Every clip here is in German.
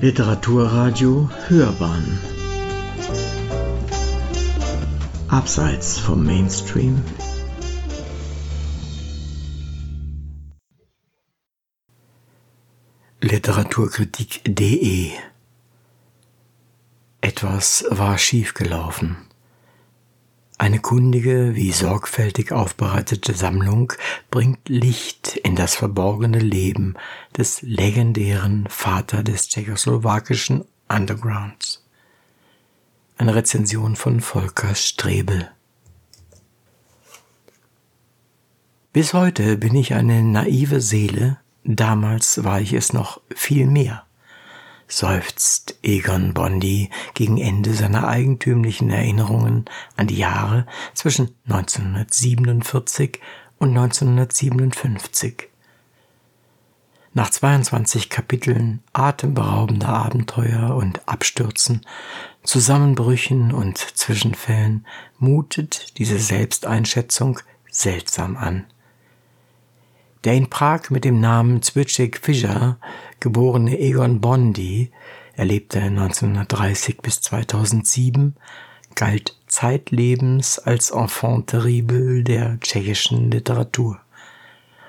Literaturradio Hörbahn. Abseits vom Mainstream. Literaturkritik.de Etwas war schiefgelaufen. Eine kundige wie sorgfältig aufbereitete Sammlung bringt Licht in das verborgene Leben des legendären Vater des tschechoslowakischen Undergrounds. Eine Rezension von Volker Strebel. Bis heute bin ich eine naive Seele, damals war ich es noch viel mehr seufzt Egon Bondi gegen Ende seiner eigentümlichen Erinnerungen an die Jahre zwischen 1947 und 1957. Nach 22 Kapiteln atemberaubender Abenteuer und Abstürzen, Zusammenbrüchen und Zwischenfällen mutet diese Selbsteinschätzung seltsam an. Der in Prag mit dem Namen Zbyszek Fischer geborene Egon Bondi, er lebte 1930 bis 2007, galt zeitlebens als Enfant terrible der tschechischen Literatur.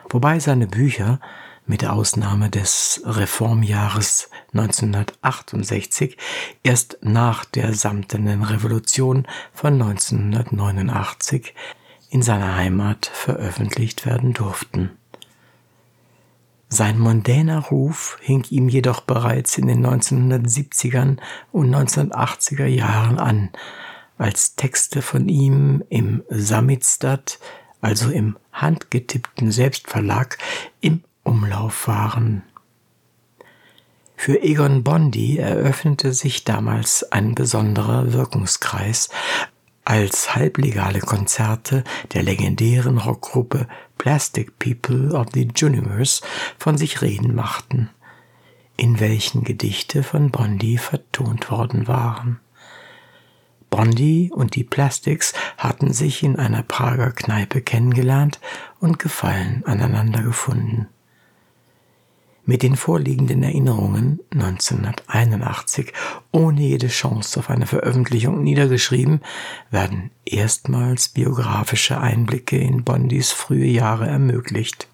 Wobei seine Bücher mit Ausnahme des Reformjahres 1968 erst nach der Samtenen Revolution von 1989 in seiner Heimat veröffentlicht werden durften. Sein mondäner Ruf hing ihm jedoch bereits in den 1970ern und 1980er Jahren an, als Texte von ihm im Samizdat, also im handgetippten Selbstverlag, im Umlauf waren. Für Egon Bondi eröffnete sich damals ein besonderer Wirkungskreis, als halblegale Konzerte der legendären Rockgruppe Plastic People of the Universe von sich reden machten, in welchen Gedichte von Bondi vertont worden waren. Bondi und die Plastics hatten sich in einer Prager Kneipe kennengelernt und Gefallen aneinander gefunden. Mit den vorliegenden Erinnerungen 1981 ohne jede Chance auf eine Veröffentlichung niedergeschrieben, werden erstmals biografische Einblicke in Bondis frühe Jahre ermöglicht.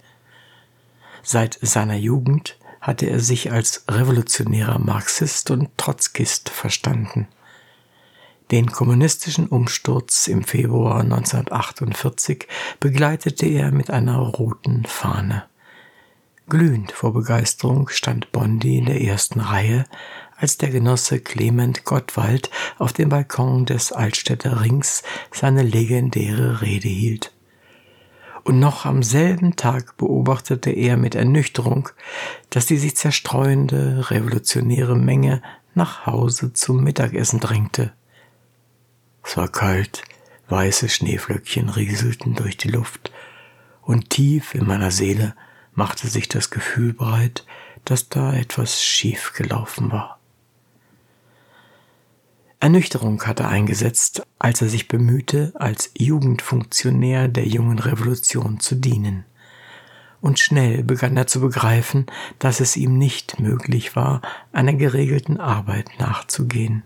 Seit seiner Jugend hatte er sich als revolutionärer Marxist und Trotzkist verstanden. Den kommunistischen Umsturz im Februar 1948 begleitete er mit einer roten Fahne. Glühend vor Begeisterung stand Bondi in der ersten Reihe, als der Genosse Clement Gottwald auf dem Balkon des Altstädter Rings seine legendäre Rede hielt. Und noch am selben Tag beobachtete er mit Ernüchterung, dass die sich zerstreuende revolutionäre Menge nach Hause zum Mittagessen drängte. Es war kalt, weiße Schneeflöckchen rieselten durch die Luft, und tief in meiner Seele machte sich das Gefühl breit, dass da etwas schief gelaufen war. Ernüchterung hatte eingesetzt, als er sich bemühte, als Jugendfunktionär der jungen Revolution zu dienen. Und schnell begann er zu begreifen, dass es ihm nicht möglich war, einer geregelten Arbeit nachzugehen.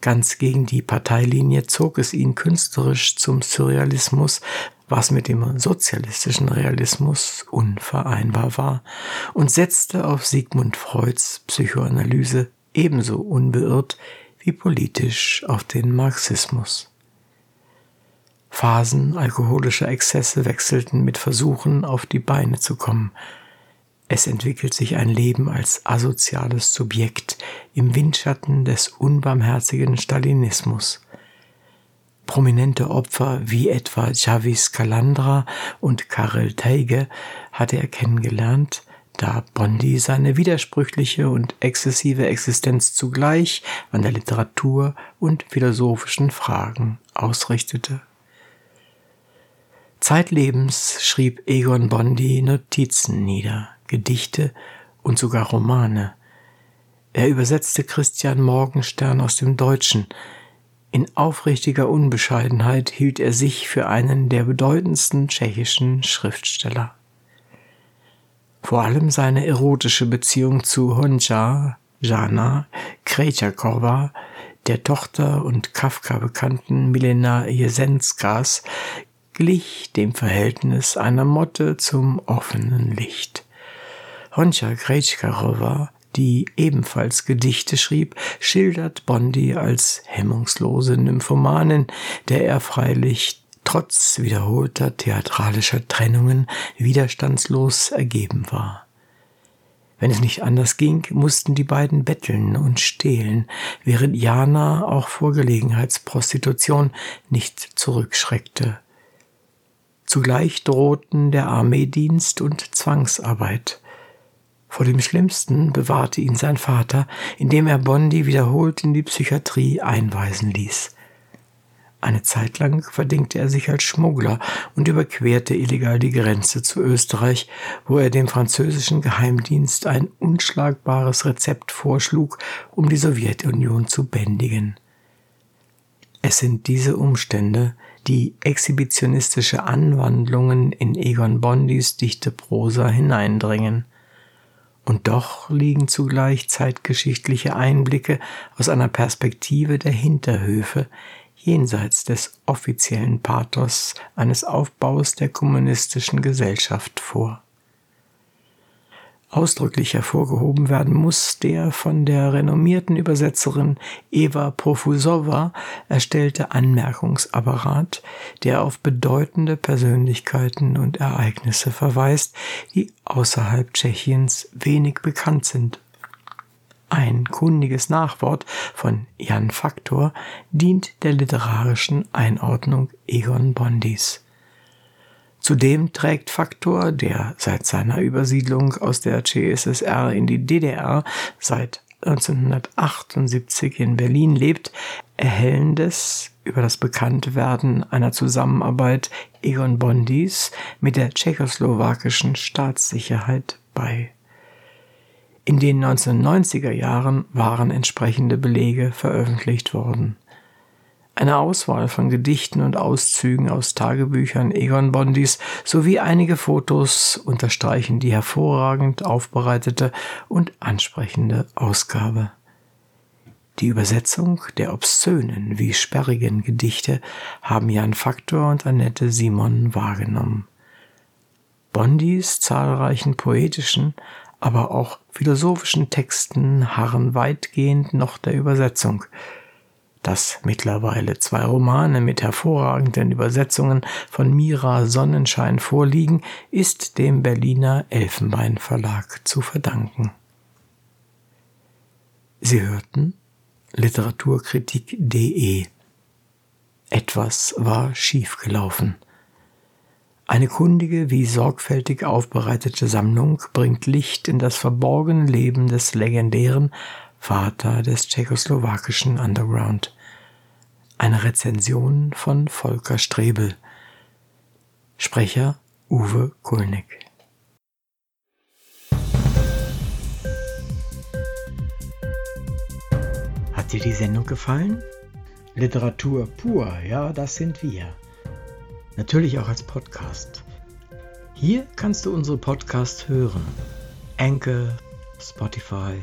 Ganz gegen die Parteilinie zog es ihn künstlerisch zum Surrealismus, was mit dem sozialistischen Realismus unvereinbar war und setzte auf Sigmund Freuds Psychoanalyse ebenso unbeirrt wie politisch auf den Marxismus. Phasen alkoholischer Exzesse wechselten mit Versuchen, auf die Beine zu kommen. Es entwickelt sich ein Leben als asoziales Subjekt im Windschatten des unbarmherzigen Stalinismus. Prominente Opfer wie etwa Javis Calandra und Karel Teige hatte er kennengelernt, da Bondi seine widersprüchliche und exzessive Existenz zugleich an der Literatur und philosophischen Fragen ausrichtete. Zeitlebens schrieb Egon Bondi Notizen nieder, Gedichte und sogar Romane. Er übersetzte Christian Morgenstern aus dem Deutschen, in aufrichtiger Unbescheidenheit hielt er sich für einen der bedeutendsten tschechischen Schriftsteller. Vor allem seine erotische Beziehung zu Honja, Jana Krejcikova, der Tochter und Kafka bekannten Milena Jesenskas, glich dem Verhältnis einer Motte zum offenen Licht. Honcha Krejcikova, die ebenfalls Gedichte schrieb, schildert Bondi als hemmungslose Nymphomanin, der er freilich trotz wiederholter theatralischer Trennungen widerstandslos ergeben war. Wenn es nicht anders ging, mussten die beiden betteln und stehlen, während Jana auch vor Gelegenheitsprostitution nicht zurückschreckte. Zugleich drohten der Armeedienst und Zwangsarbeit. Vor dem Schlimmsten bewahrte ihn sein Vater, indem er Bondi wiederholt in die Psychiatrie einweisen ließ. Eine Zeit lang verdingte er sich als Schmuggler und überquerte illegal die Grenze zu Österreich, wo er dem französischen Geheimdienst ein unschlagbares Rezept vorschlug, um die Sowjetunion zu bändigen. Es sind diese Umstände, die exhibitionistische Anwandlungen in Egon Bondis dichte Prosa hineindringen. Und doch liegen zugleich zeitgeschichtliche Einblicke aus einer Perspektive der Hinterhöfe, jenseits des offiziellen Pathos eines Aufbaus der kommunistischen Gesellschaft vor. Ausdrücklich hervorgehoben werden muss der von der renommierten Übersetzerin Eva Profusowa erstellte Anmerkungsapparat, der auf bedeutende Persönlichkeiten und Ereignisse verweist, die außerhalb Tschechiens wenig bekannt sind ein kundiges Nachwort von Jan Faktor dient der literarischen Einordnung Egon Bondis. Zudem trägt Faktor, der seit seiner Übersiedlung aus der CSSR in die DDR seit 1978 in Berlin lebt, erhellendes über das Bekanntwerden einer Zusammenarbeit Egon Bondis mit der tschechoslowakischen Staatssicherheit bei. In den 1990er Jahren waren entsprechende Belege veröffentlicht worden. Eine Auswahl von Gedichten und Auszügen aus Tagebüchern Egon Bondis sowie einige Fotos unterstreichen die hervorragend aufbereitete und ansprechende Ausgabe. Die Übersetzung der obszönen wie sperrigen Gedichte haben Jan Faktor und Annette Simon wahrgenommen. Bondis zahlreichen poetischen, aber auch philosophischen Texten harren weitgehend noch der Übersetzung. Dass mittlerweile zwei Romane mit hervorragenden Übersetzungen von Mira Sonnenschein vorliegen, ist dem Berliner Elfenbein Verlag zu verdanken. Sie hörten Literaturkritik.de Etwas war schiefgelaufen. Eine kundige wie sorgfältig aufbereitete Sammlung bringt Licht in das verborgene Leben des legendären Vater des tschechoslowakischen Underground. Eine Rezension von Volker Strebel. Sprecher Uwe Kulnig. Hat dir die Sendung gefallen? Literatur pur, ja, das sind wir natürlich auch als Podcast. Hier kannst du unsere Podcasts hören. Anchor, Spotify,